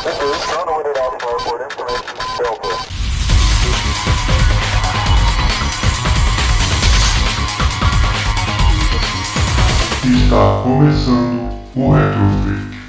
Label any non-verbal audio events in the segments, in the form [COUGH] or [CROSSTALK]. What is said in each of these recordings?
Está começando o Retrofake.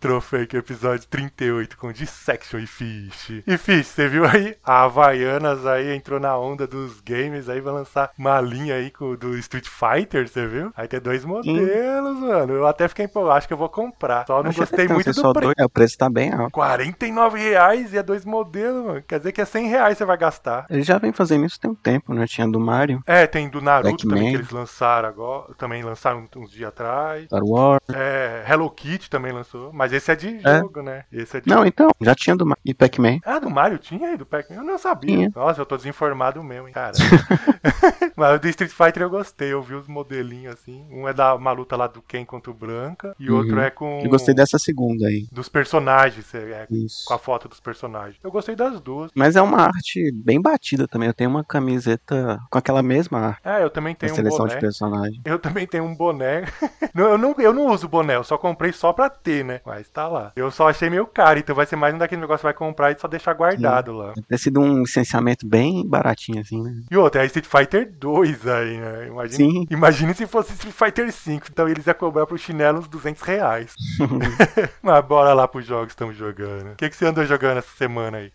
Retrofake episódio 38 com Dissection e Fish. E Fish, você viu aí? A Havaianas aí entrou na onda dos games aí, vai lançar uma linha aí com, do Street Fighter, você viu? Aí tem dois modelos, mano. Eu até fiquei empolgado, acho que eu vou comprar. Só não gostei que não, muito do preço. dois, é, o preço tá bem alto. 49 reais e é dois modelos, mano. Quer dizer que é 100 reais você vai gastar. Ele já vem fazendo isso tem um tempo, né? Tinha do Mario, É, tem do Naruto também que eles lançaram agora. Também lançaram uns dias atrás. Star Wars. É, Hello Kitty também lançou. Mas esse é de É. jogo, né? Esse é de Não, então, já tinha do. E Pac-Man. Ah, do Mario tinha aí, do Pac-Man? Eu não sabia. Tinha. Nossa, eu tô desinformado mesmo, hein, cara. [LAUGHS] [LAUGHS] Mas o do Street Fighter eu gostei, eu vi os modelinhos assim. Um é da uma luta lá do Ken contra o Branca, e Uhum. outro é com. Eu gostei dessa segunda aí. Dos personagens, é, Isso. com a foto dos personagens. Eu gostei das duas. Mas é uma arte bem batida também. Eu tenho uma camiseta com aquela mesma arte. É, eu também tenho um seleção boné. de personagem. Eu também tenho um boné. [LAUGHS] eu, não, eu não uso boné, eu só comprei só pra ter, né? Mas tá lá. Eu só achei meio caro, então vai ser mais um daquele negócio que vai comprar e só deixar guardado lá. Deve sido um licenciamento bem baratinho, assim, né? E outra, é Street Fighter 2 aí, né? Imagine, Sim. imagine se fosse Street Fighter 5, então eles iam cobrar pro chinelo uns 200 reais. [LAUGHS] [LAUGHS] Mas bora lá pros jogos que estamos jogando. O que, que você andou jogando essa semana aí?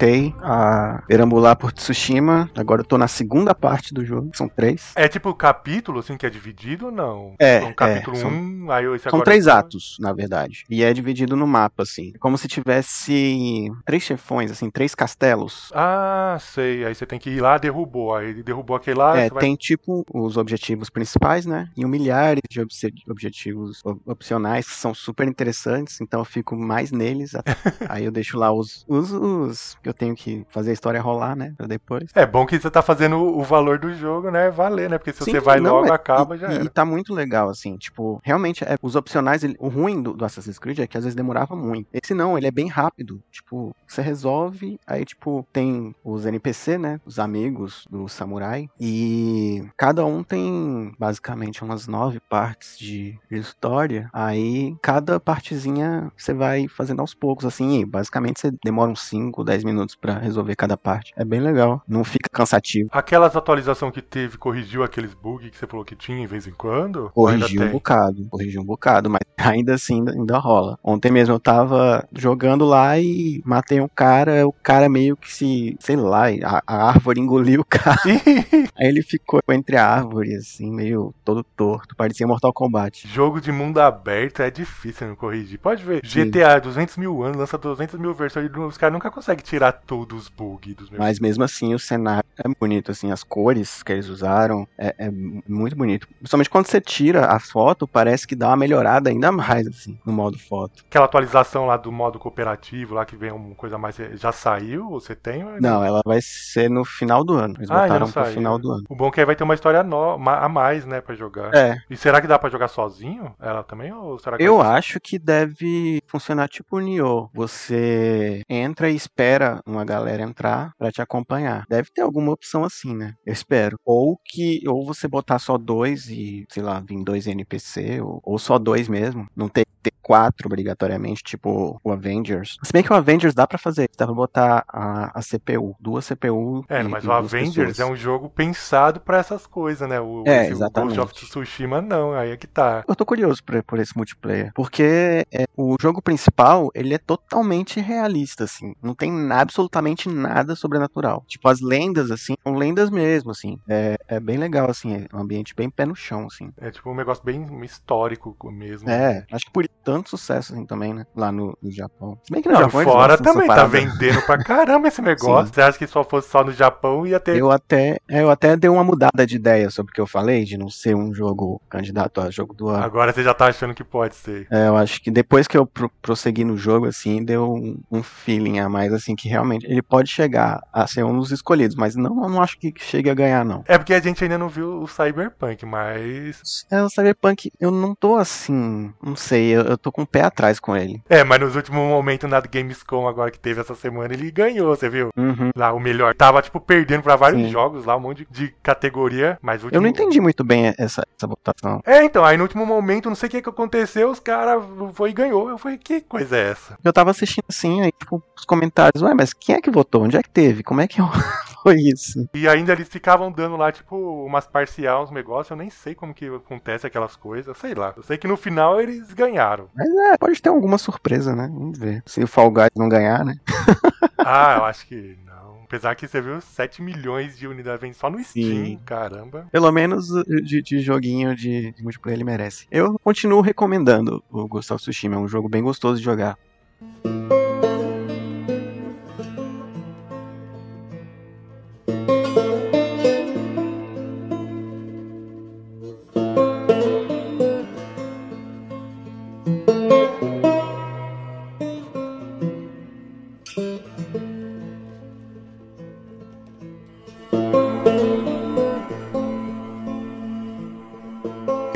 Voltei a perambular por Tsushima. Agora eu tô na segunda parte do jogo. São três. É tipo capítulo, assim, que é dividido ou não? É, Um capítulo é, 1, são- um, aí esse São três atos, na verdade. E é dividido no mapa, assim. É Como se tivesse três chefões, assim, três castelos. Ah, sei. Aí você tem que ir lá, derrubou. Aí derrubou aquele lá, é, você vai... tem tipo os objetivos principais, né? E um milhares de obse- objetivos op- opcionais que são super interessantes, então eu fico mais neles. [LAUGHS] Aí eu deixo lá os, os, os eu tenho que fazer a história rolar, né? Pra depois. É bom que você tá fazendo o valor do jogo, né? Valer, né? Porque se Sim, você vai não, logo, é- acaba, e, já e- era. E tá muito legal, assim, tipo, realmente, é, os opcionais, ele- o ruim do, do Assassin's Creed é que às vezes demorava muito. Esse não, ele é bem rápido. Tipo, você resolve, aí, tipo, tem os NPC, né? Os amigos do samurai. E cada um tem basicamente umas nove partes de, de história. Aí, cada partezinha você vai fazendo aos poucos, assim, e basicamente você demora uns 5, 10 minutos pra resolver cada parte. É bem legal, não fica cansativo. Aquelas atualizações que teve, corrigiu aqueles bugs que você falou que tinha em vez em quando? Corrigiu um tem? bocado, corrigiu um bocado, mas [LAUGHS] ainda assim ainda, ainda rola. Ontem mesmo eu tava jogando lá e matei um cara, o cara meio que se, sei lá, a, a árvore engoliu o cara. [LAUGHS] Aí ele ficou entre a árvore, assim, meio todo torto, parecia Mortal Kombat. Jogo de mundo aberto é difícil não corrigir. Pode ver, Sim. GTA 200 mil anos, lança 200 mil versões, os caras nunca conseguem tirar todos os bugs dos meus. Mas mesmo assim o cenário é bonito, assim, as cores que eles usaram é, é muito bonito. Principalmente quando você tira a foto, parece que dá uma melhorada ainda mais, assim, no modo foto. Aquela atualização lá do modo cooperativo, lá que vem uma coisa mais. Já saiu? Você tem? ou Não, ela vai ser no final do ano. Eles Ah, botaram pro saiu. final do ano. O bom é que aí vai ter uma história no... a mais, né, pra jogar. É, E será que dá pra jogar sozinho? Ela também? Ou será que eu acho que deve funcionar tipo o Nioh. Você entra e espera uma galera entrar pra te acompanhar. Deve ter alguma opção assim, né? Eu espero. Ou que ou você botar só dois e, sei lá, vir dois NPC, ou, ou só dois mesmo. Não ter ter quatro obrigatoriamente, tipo o Avengers. Se bem que o Avengers dá pra fazer. Dá pra botar a, a CPU, duas CPU. É, e- mas e o Avengers pessoas. é um jogo pensado pra essas coisas, né? O, É, esse- o exatamente. Ghost of Tsushima não, aí é que tá. Eu tô curioso por, por esse multiplayer, porque é, o jogo principal, ele é totalmente realista, assim. Não tem na- absolutamente nada sobrenatural. Tipo, as lendas, assim, são lendas mesmo, assim. É, é bem legal, assim, é um ambiente bem pé no chão, assim. É tipo um negócio bem histórico mesmo. É, acho que por tanto sucesso, assim, também, né? Lá no, no Japão. Se bem que no Não, Japão fora também tá vendendo pra caramba esse [LAUGHS] negócio. Sim. Você acha que só fosse só no Japão ia ter. Eu até, é, eu até dei uma mudada de ideia sobre o que eu falei, de não ser um jogo candidato a jogo do ano. Agora você já tá achando que pode ser. É, eu acho que depois que eu pro- prossegui no jogo, assim, deu um, um feeling a mais, assim, que realmente ele pode chegar a ser um dos escolhidos, mas não, eu não acho que chegue a ganhar, não. É porque a gente ainda não viu o Cyberpunk, mas. É, o Cyberpunk, eu não tô assim. Não sei, eu, eu tô com o pé atrás com ele. É, mas nos últimos momentos na Gamescom agora que teve essa semana, ele ganhou, você viu? Uhum. Lá, o melhor. Tava, tipo, perdendo pra vários Sim. jogos lá, um monte de, de categoria, mas último... Eu não entendi muito bem essa, essa votação. É, então, aí no último momento, não sei o que que aconteceu, os caras foi e ganhou. Eu falei, que coisa é essa? Eu tava assistindo assim, aí, tipo, os comentários, ué, mas quem é que votou? Onde é que teve? Como é que [LAUGHS] foi isso? E ainda eles ficavam dando lá, tipo, umas parcial, uns negócios, eu nem sei como que acontece aquelas coisas, sei lá. Eu sei que no final eles ganharam. Mas é, pode ter alguma surpresa, né? Vamos ver. Se o Fall Guys não ganhar, né? [LAUGHS] Ah, eu acho que não. Apesar que você viu 7 milhões de unidades só no Steam, Sim. caramba. Pelo menos uh, de, de joguinho de, de multiplayer ele merece. Eu continuo recomendando o Ghost of Tsushima, é um jogo bem gostoso de jogar.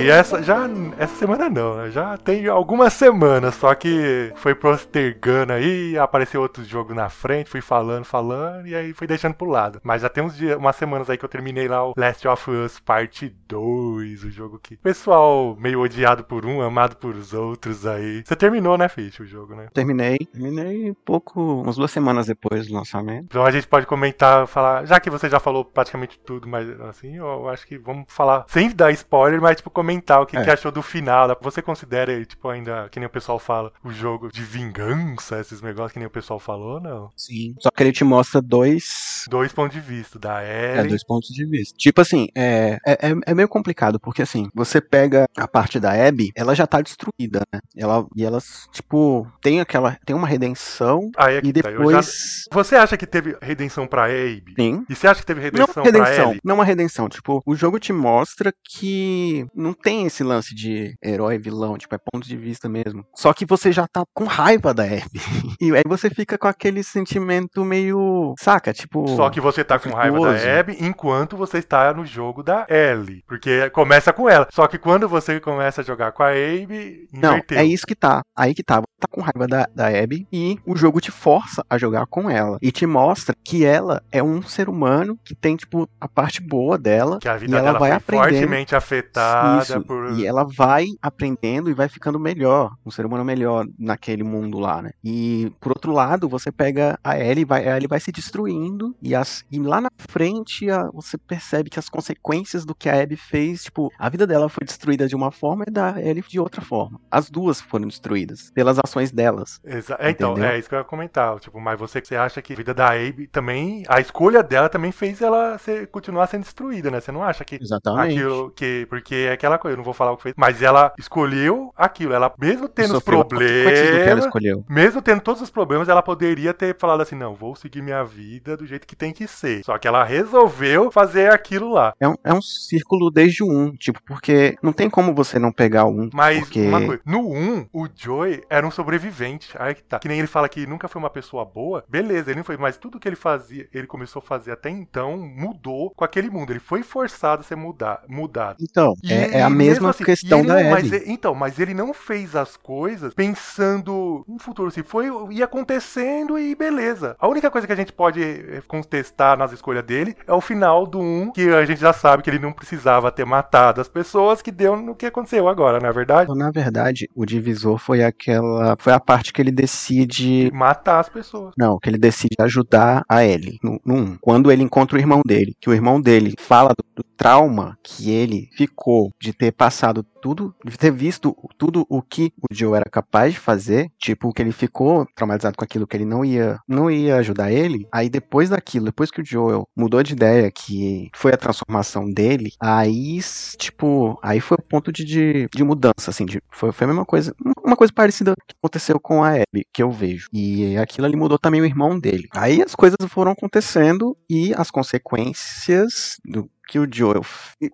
E essa já essa semana não, né? já tem algumas semanas, só que foi postergando aí, apareceu outro jogo na frente, fui falando, falando e aí fui deixando pro lado. Mas já tem uns dias, umas semanas aí que eu terminei lá o Last of Us Parte 2, o jogo que pessoal meio odiado por um, amado por os outros aí. Você terminou, né, Fish, o jogo, né? Terminei, terminei pouco, umas duas semanas depois do lançamento. Então a gente pode comentar, falar, já que você já falou praticamente tudo, mas assim, eu acho que vamos falar, sem dar spoiler, mas tipo comentar o que, É. que achou do final. Você considera, tipo, ainda, que nem o pessoal fala, o jogo de vingança, esses negócios que nem o pessoal falou, não? Sim. Só que ele te mostra dois Dois pontos de vista, da É, Ellie. dois pontos de vista. Tipo assim, é, é, é- é meio complicado, porque assim, você pega a parte da Abby, ela já tá destruída, né? Ela, e elas, tipo, tem aquela. Tem uma redenção Aí é e tá, eu já- depois. Você acha que teve redenção pra Abe? Sim. E você acha que teve Não redenção, pra redenção, Ellie? não uma redenção. Tipo, o jogo te mostra que não tem esse lance de herói, vilão, tipo, é ponto de vista mesmo. Só que você já tá com raiva da Abby. [LAUGHS] E aí você fica com aquele sentimento meio. Saca? Tipo. Só que você tá com raiva da. Abby enquanto você está no jogo da Ellie. Porque começa com ela. Só que quando você começa a jogar com a Abby, Não, é isso que tá. Aí que tá. Você tá com raiva da, da Abby e o jogo te força a jogar com ela. E te mostra que ela é um ser humano que tem, tipo, a parte boa dela. Que a e vida ela dela vai foi aprendendo. fortemente afetada Isso, por. E ela vai aprendendo e vai ficando melhor, um ser humano melhor naquele mundo lá, né? E por outro lado, você pega a Ellie, vai, a Ellie vai se destruindo e, as, e lá na frente a- você percebe que as consequências do que a Abby fez, tipo, a vida dela foi destruída de uma forma e da Ellie de outra forma. As duas foram destruídas pelas ações delas. Exa- é, então, é isso que eu ia comentar. Tipo, mas você, você acha que a vida da Abe também. A escolha dela também fez ela ser, continuar sendo destruída, né? Você não acha que. Exatamente. Aquilo que. Porque é aquela eu não vou falar o que fez. Mas ela escolheu aquilo. Ela, mesmo tendo os problemas. Mesmo tendo todos os problemas, ela poderia ter falado assim: não, vou seguir minha vida do jeito que tem que ser. Só que ela resolveu fazer aquilo lá. É um, é um círculo desde o 1, tipo, porque não tem como você não pegar o 1. Mas porque... uma coisa, no 1, o Joey era um sobrevivente. Aí que tá. Que nem ele fala que nunca foi uma pessoa boa. Beleza, ele não foi. Mas tudo que ele fazia, ele começou a fazer até então, mudou com aquele mundo. Ele foi forçado a ser mudar, mudado. Então, E é, é a mesma assim, questão e da não- mas e- então, mas ele não fez as coisas pensando no futuro. Se foi, ia acontecendo e beleza. A única coisa que a gente pode eh, contestar nas escolhas dele é o final do 1, que a gente já sabe que ele não precisava ter matado as pessoas, que deu no que aconteceu agora, não é verdade? Na verdade, o divisor foi aquela. Foi a parte que ele decide. Matar as pessoas. Não, que ele decide ajudar a Ellie. No, no um. Quando ele encontra o irmão dele, que o irmão dele fala do, trauma que ele ficou de ter passado tudo, de ter visto tudo o que o Joe era capaz de fazer, tipo, que ele ficou traumatizado com aquilo que ele não ia, não ia ajudar ele. Aí depois daquilo, depois que o Joel mudou de ideia, que foi a transformação dele, aí, tipo, aí foi o ponto de, de, de mudança, assim, de, foi, foi a mesma coisa, uma coisa parecida que aconteceu com a Abby, que eu vejo. E aquilo ali mudou também o irmão dele. Aí as coisas foram acontecendo e as consequências do, que o Joel.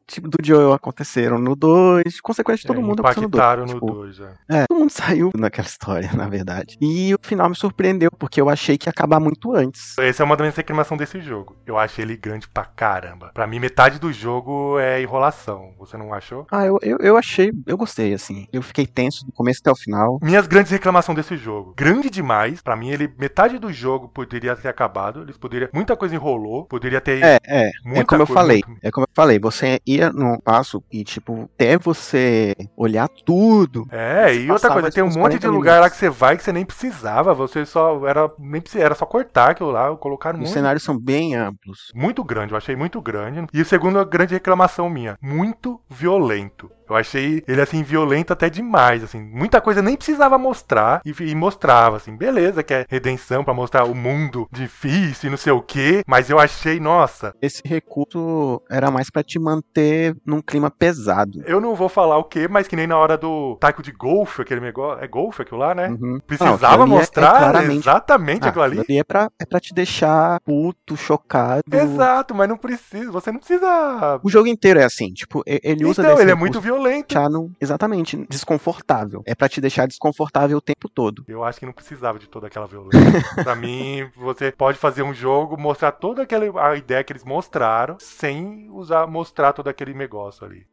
Tipo, do Joel aconteceram no 2. Consequentemente, todo É, mundo aconteceu no 2. impactaram no tipo, 2, é. É, todo mundo [LAUGHS] saiu naquela história, na verdade. E o final me surpreendeu, porque eu achei que ia acabar muito antes. Essa é uma das minhas reclamações desse jogo. Eu achei ele grande pra caramba. Pra mim, metade do jogo é enrolação. Você não achou? Ah, eu, eu, eu achei, eu gostei, assim. Eu fiquei tenso do começo até o final. Minhas grandes reclamações desse jogo. Grande demais. Pra mim, ele metade do jogo poderia ter acabado. Eles poderiam. Muita coisa enrolou. Poderia ter. É, é. é como eu coisa, falei. muito- É como eu falei. Você ia num passo e, tipo, até você olhar tudo. É, e outra coisa, tem um monte de 40 lugar lá minutos. que você vai que você nem precisava. Você só. Era, nem precisava, era só cortar aquilo lá, colocar Os muito. cenários são bem amplos. Muito grande, eu achei muito grande. E a segunda grande reclamação minha, muito violento. Eu achei ele assim violento até demais, assim, muita coisa nem precisava mostrar e, e mostrava assim, beleza, que é redenção pra mostrar o mundo difícil e não sei o que, mas eu achei, nossa, Esse recurso era mais pra te manter num clima pesado. eu não vou falar o que, mas que nem na hora do taco de golfe, aquele negócio, é golfe aquilo lá, né? Uhum. Não, Precisava aquilo ali é- é mostrar claramente- exatamente Ah, aquilo ali. é pra, é pra te deixar puto, chocado. Exato, mas não precisa, você não precisa. O jogo inteiro é assim, tipo, ele usa Então, ele é recurso muito violento. Deixar no- exatamente desconfortável. É pra te deixar desconfortável o tempo todo. Eu acho que não precisava de toda aquela violência. [LAUGHS] pra mim, você pode fazer um jogo, mostrar toda aquela a ideia que eles mostraram, sem usar mostrar todo aquele negócio ali.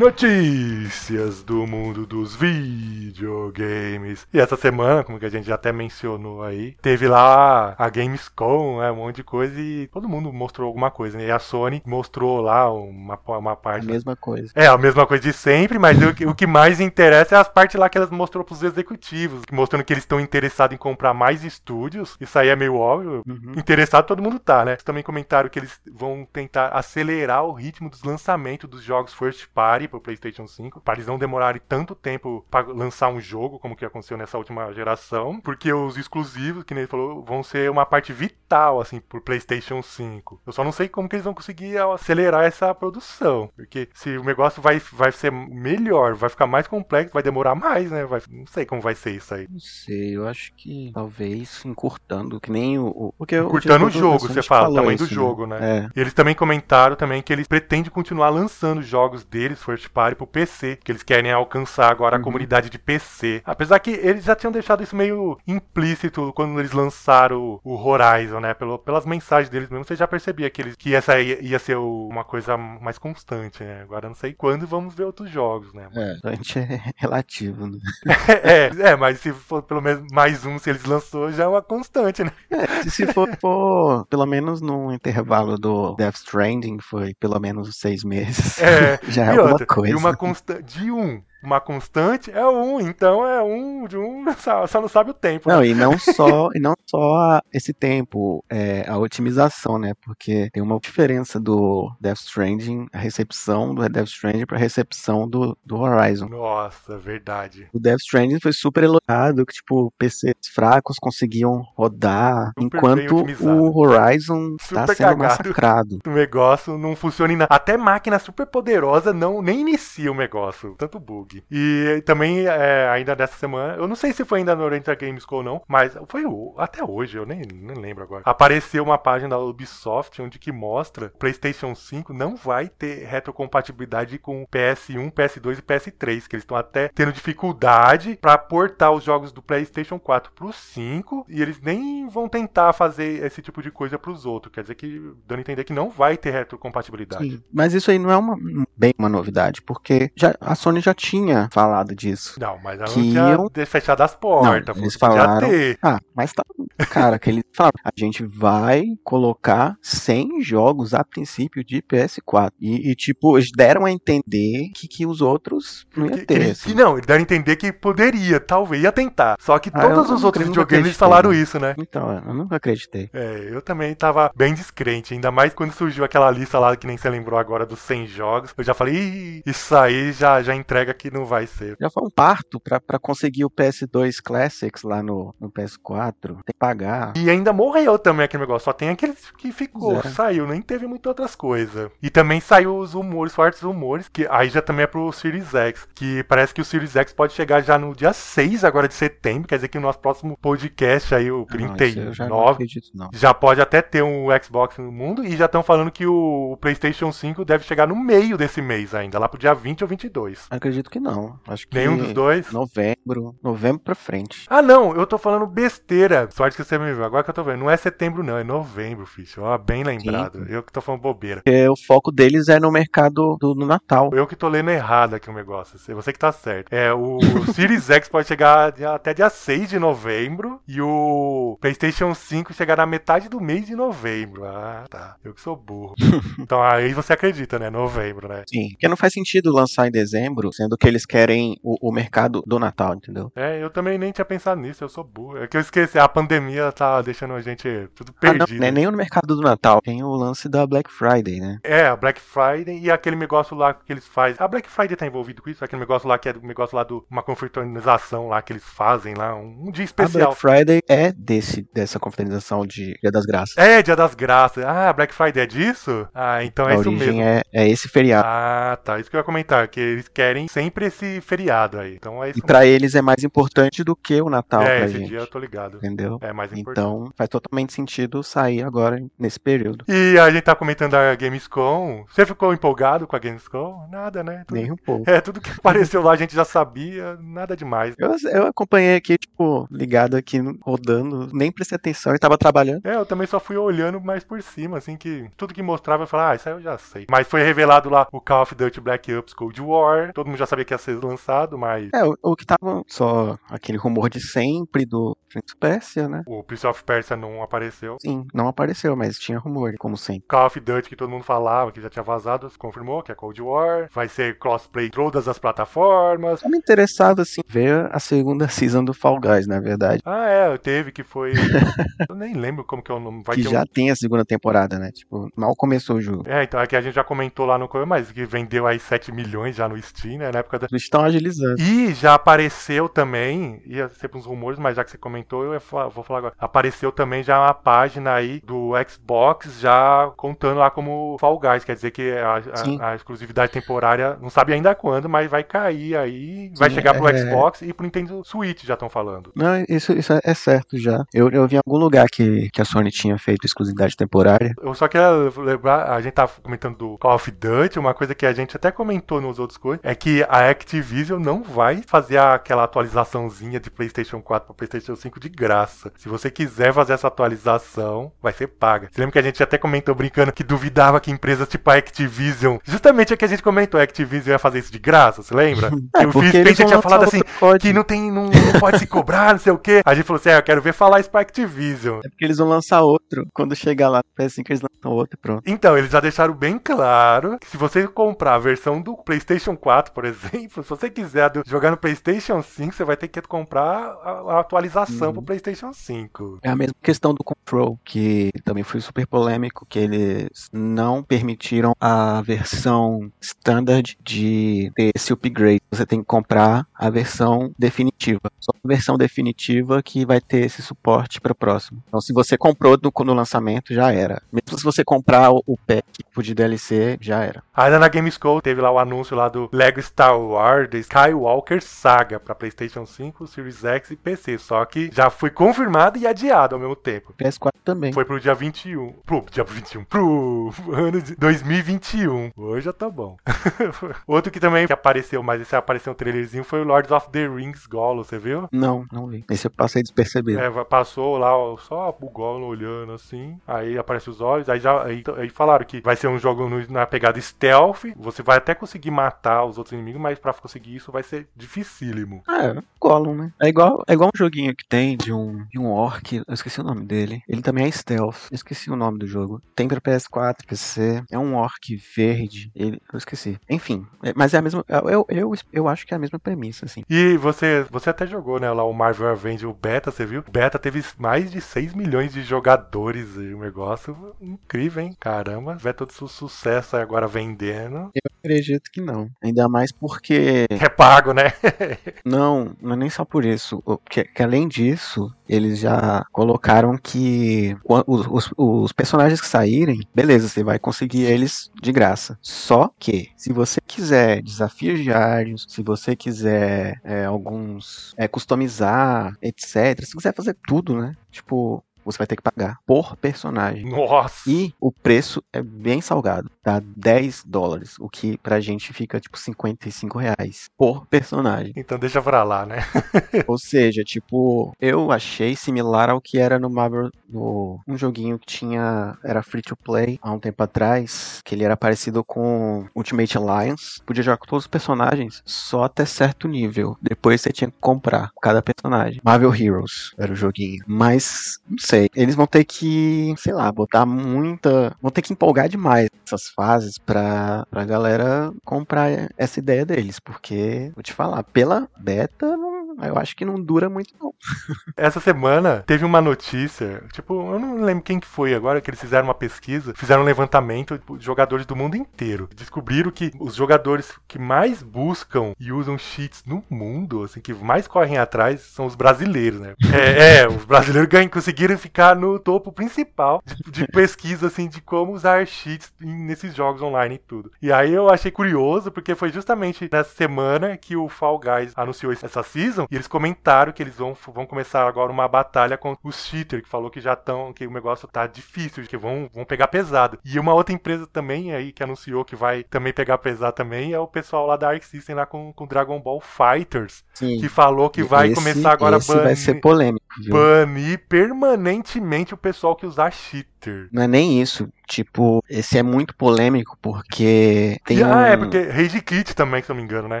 Notícias do mundo dos videogames. E essa semana, como que a gente já até mencionou aí, teve lá a Gamescom, né, um monte de coisa e todo mundo mostrou alguma coisa. Né? E a Sony mostrou lá uma, uma A parte mesma coisa. é, a mesma coisa de sempre, mas o, que- o que mais interessa é as partes lá que elas mostrou pros executivos, mostrando que eles estão interessados em comprar mais estúdios. Isso aí é meio óbvio. Uhum. Interessado todo mundo tá, né? Eles também comentaram que eles vão tentar acelerar o ritmo dos lançamentos dos jogos first party pro PlayStation 5, para eles não demorarem tanto tempo para lançar um jogo como que aconteceu nessa última geração, porque os exclusivos, que nem ele falou, vão ser uma parte vital assim pro PlayStation 5. Eu só não sei como que eles vão conseguir acelerar essa produção, porque se o negócio vai, vai ser melhor, vai ficar mais complexo, vai demorar mais, né? Vai, não sei como vai ser isso aí. Não sei, eu acho que talvez encurtando, que nem o. porque o Encurtando o jogo, você fala, o tamanho do isso, jogo, né? É. E eles também comentaram também que eles pretendem continuar lançando jogos deles, first party, pro PC, que eles querem alcançar agora a Uhum. comunidade de PC. Apesar que eles já tinham deixado isso meio implícito quando eles lançaram o, o Horizon, né? Pelo, pelas mensagens deles mesmo, você já percebia que, eles, que essa ia, ia ser o- uma coisa mais constante, né? Agora não sei quando vamos ver outros jogos, né? É, bastante é relativo, né? [LAUGHS] é, é, mas se for pelo menos mais um, se eles lançou, já é uma constante, né? É, se for, for pelo menos no intervalo do Death Stranding, foi pelo menos seis meses. É, [LAUGHS] Já é alguma outra, coisa. E uma constante de um. Uma constante é um, então é um de um, [LAUGHS] só, só não sabe o tempo. né? Não, e não [LAUGHS] só, e não só a- esse tempo, é, a otimização, né? Porque tem uma diferença do Death Stranding, a recepção do Death Stranding pra recepção do, do Horizon. Nossa, verdade. O Death Stranding foi super elogiado, que tipo, PCs fracos conseguiam rodar, Super enquanto o Horizon tá Super sendo cagado. massacrado. O negócio não funciona em nada. Até máquina super poderosa não nem inicia o negócio. Tanto bug. E também, é, ainda dessa semana, eu não sei se foi ainda no Oriental Gamescom ou não, mas foi até hoje, eu nem, nem lembro agora. Apareceu uma página da Ubisoft onde que mostra PlayStation 5 não vai ter retrocompatibilidade com PS1, PS2 e PS3, que eles estão até tendo dificuldade para portar os jogos do PlayStation 4 pro 5 e eles nem vão tentar fazer esse tipo de coisa pros outros. Quer dizer que dando a entender que não vai ter retrocompatibilidade. Sim, mas isso aí não é uma, bem uma novidade, porque já, a Sony já tinha falado disso. Não, mas ela Que não tinha de- fechado as portas. Não, eles falaram-. Ah, mas tá, Cara, que eles falaram, a gente vai colocar 100 jogos a princípio de PS4. E, e, tipo, eles deram a entender que, que os outros não iam ter. que- assim. não, eles deram a entender que poderia, talvez, ia tentar. Só que Ah, todos eu os outros eu videogames falaram né? isso, né? Então, eu nunca acreditei. É, eu também tava bem descrente, ainda mais quando surgiu aquela lista lá que nem você lembrou agora dos 100 jogos. Eu já falei, isso aí já, já entrega que não vai ser. Já foi um parto pra, pra conseguir o PS2 Classics lá no, no PS4. Tem que pagar. E ainda morreu também aquele negócio, só tem aquele que ficou, é. saiu, nem teve muitas outras coisas. E também saiu os rumores, fortes rumores, que aí já também é pro Series X, que parece que o Series X pode chegar já no dia 6 agora de setembro, quer dizer que no nosso próximo podcast aí, o Não, isso eu já não 39, acredito, não. Já pode até ter um Xbox no mundo e já estão falando que o PlayStation 5 deve chegar no meio desse mês ainda, lá pro dia 20 ou 22. Acredito que não. Acho que Nenhum dos dois? novembro, novembro pra frente. Ah, não, eu tô falando besteira. Sorte que você me viu. Agora que eu tô vendo, não é setembro, não, é novembro, ficha. Ó, bem lembrado. Sim. Eu que tô falando bobeira. Porque o foco deles é no mercado do, do Natal. Eu que tô lendo errado aqui o negócio. Você que tá certo. É, o [LAUGHS] Series X pode chegar até dia 6 de novembro e o PlayStation 5 chegar na metade do mês de novembro. Ah, tá. Eu que sou burro. [LAUGHS] então aí você acredita, né? Novembro, né? Sim. Porque não faz sentido lançar em dezembro, sendo que eles querem o, o mercado do Natal, entendeu? É, eu também nem tinha pensado nisso, eu sou burro. É que eu esqueci, a pandemia tá deixando a gente tudo Ah, não, perdido. não é nem no mercado do Natal. Tem o lance da Black Friday, né? É, a Black Friday e aquele negócio lá que eles fazem. A Black Friday tá envolvido com isso? Aquele negócio lá que é do negócio lá do uma confraternização lá que eles fazem lá, um, um dia A especial. Black Friday é desse, dessa confraternização de Dia das Graças. É, Dia das Graças. Ah, Black Friday é disso? Ah, então é a isso origem mesmo. é, é esse feriado. Ah, tá. Isso que eu ia comentar, que eles querem sempre esse feriado aí. Então é isso E pra eles é mais importante do que o Natal É, esse gente. dia eu tô ligado. Entendeu? É mais importante. Então faz totalmente sentido sair agora nesse período. E a gente tá comentando a Gamescom. Você ficou empolgado com a Gamescom? Nada, né? Tudo- Nem um pouco. [LAUGHS] É, tudo que apareceu lá a gente já sabia, nada demais. Eu, eu acompanhei aqui, tipo, ligado aqui, rodando, nem prestei atenção e tava trabalhando. É, eu também só fui olhando mais por cima, assim, que tudo que mostrava eu falava, ah, isso aí eu já sei. Mas foi revelado lá o Call of Duty Black Ops Cold War, todo mundo já sabia que ia ser lançado, mas É, o, o que tava só aquele rumor de sempre do Prince of Persia, né? o Prince of Persia não apareceu. Sim, não apareceu, mas tinha rumor, como sempre. Call of Duty que todo mundo falava, que já tinha vazado, confirmou que é Cold War. Vai ser crossplay em todas as plataformas. Só me interessava, assim, ver a segunda [LAUGHS] season do Fall Guys, na verdade. Ah, é, teve que foi. [LAUGHS] eu nem lembro como que é o nome. Vai que já um... tem a segunda temporada, né? Tipo, mal começou o jogo. É, então é que a gente já comentou lá no começo, mas que vendeu aí 7 milhões já no Steam, né? Na época da. Eles estão agilizando. E já apareceu também, ia ser uns rumores, mas já que você comentou, eu vou falar agora. Apareceu também já uma página aí do Xbox já contando lá como Fall Guys, quer dizer que a, a- a exclusividade temporária, não sabe ainda quando, mas vai cair aí, vai Sim, chegar pro é- Xbox e pro Nintendo Switch, já estão falando. Não, isso, isso é certo já. Eu, eu vi em algum lugar que, que a Sony tinha feito exclusividade temporária. Eu só queria lembrar, a gente tava comentando do Call of Duty, uma coisa que a gente até comentou nos outros coisas, é que a Activision não vai fazer aquela atualizaçãozinha de PlayStation 4 para PlayStation 5 de graça. Se você quiser fazer essa atualização, vai ser paga. Você lembra que a gente até comentou brincando que duvidava que empresas tipo a Activision, justamente é que a gente comentou, a Activision ia fazer isso de graça, você lembra? [LAUGHS] que É, eles Spencer vão tinha lançar falado assim, que não tem, não, não pode se cobrar, não sei o quê. A gente falou assim, é, eu quero ver falar isso pra Activision. É porque eles vão lançar outro. Quando chegar lá no PS5, eles lançam outro e pronto. Então, eles já deixaram bem claro que se você comprar a versão do PlayStation 4, por exemplo, [LAUGHS] se você quiser jogar no PlayStation 5, você vai ter que comprar a, a atualização Uhum. pro PlayStation 5. É a mesma questão do Control, que também foi super polêmico, que eles não permitiram a versão standard de ter esse upgrade. Você tem que comprar a versão definitiva. Só a versão definitiva que vai ter esse suporte para o próximo. Então, se você comprou no, no lançamento, já era. Mesmo se você comprar o, o pack de DLC, já era. Ainda na Gamescom teve lá o anúncio lá do Lego Star Wars The Skywalker Saga pra PlayStation 5, Series X e PC. Só que já foi confirmado e adiado ao mesmo tempo. PS4 também. Foi pro dia 21. Pro dia 21. Pro [LAUGHS] ano de 2021. Hoje já tá bom. [LAUGHS] Outro que também que apareceu, mas esse apareceu um trailerzinho, foi o Lords of the Rings Gollum, você viu? Viu? Não, não vi. Esse eu passei despercebido. É, passou lá ó, só o Gollum olhando assim, aí aparece os olhos, aí já aí, aí falaram que vai ser um jogo no- na pegada stealth, você vai até conseguir matar os outros inimigos, mas pra conseguir isso vai ser dificílimo. É, Gollum, né? É igual, é igual um joguinho que tem de um, de um orc, eu esqueci o nome dele. Ele também é stealth, eu esqueci o nome do jogo. Tem pra PS4, PC, é um orc verde, ele, eu esqueci. Enfim, é- mas é a mesma, eu, eu, eu acho que é a mesma premissa, assim. E você, você até jogou, né, lá o Marvel Avengers, o Beta, você viu? O Beta teve mais de 6 milhões de jogadores, e um negócio incrível, hein? Caramba, vai todo su sucesso aí agora vendendo. Eu acredito que não. Ainda mais porque É pago, né? [LAUGHS] Não, não é nem só por isso. O- Que, que além disso, eles já colocaram que os, os- os personagens que saírem, beleza, você vai conseguir eles de graça. Só que, se você quiser desafios diários, se você quiser é, alguns é, customizar, etc., se quiser fazer tudo, né? Tipo, você vai ter que pagar por personagem. Nossa! E o preço é bem salgado, tá? 10 dólares, o que pra gente fica tipo 55 reais por personagem. Então deixa pra lá, né? [LAUGHS] Ou seja, tipo, eu achei similar ao que era no Marvel, no, um joguinho que tinha, era free to play há um tempo atrás, que ele era parecido com Ultimate Alliance. Podia jogar com todos os personagens, só até certo nível. Depois você tinha que comprar cada personagem. Marvel Heroes era o joguinho. Mas, não sei, eles vão ter que, sei lá, botar muita. Vão ter que empolgar demais essas fases pra, pra galera comprar essa ideia deles. Porque, vou te falar, pela beta, não- eu acho que não dura muito, não. [LAUGHS] Essa semana teve uma notícia, tipo, eu não lembro quem que foi agora, que eles fizeram uma pesquisa, fizeram um levantamento de jogadores do mundo inteiro. Descobriram que os jogadores que mais buscam e usam cheats no mundo, assim, que mais correm atrás, são os brasileiros, né? [LAUGHS] É, é, os brasileiros ganham, conseguiram ficar no topo principal de, de pesquisa, assim, de como usar cheats nesses jogos online e tudo. E aí eu achei curioso, porque foi justamente nessa semana que o Fall Guys anunciou essa season, e eles comentaram que eles vão, vão começar agora uma batalha com os cheaters, que falou que já estão, que o negócio tá difícil, que vão, vão pegar pesado. E uma outra empresa também aí que anunciou que vai também pegar pesado também é o pessoal lá da Arc System lá com, com Dragon Ball Fighters, Sim. que falou que vai Esse- começar agora a esse vai ser banir, polêmico, viu? banir permanentemente o pessoal que usar cheater. Não é nem isso. Tipo, esse é muito polêmico porque tem E, um... Ah, é porque Rage Kit também, se eu não me engano, né?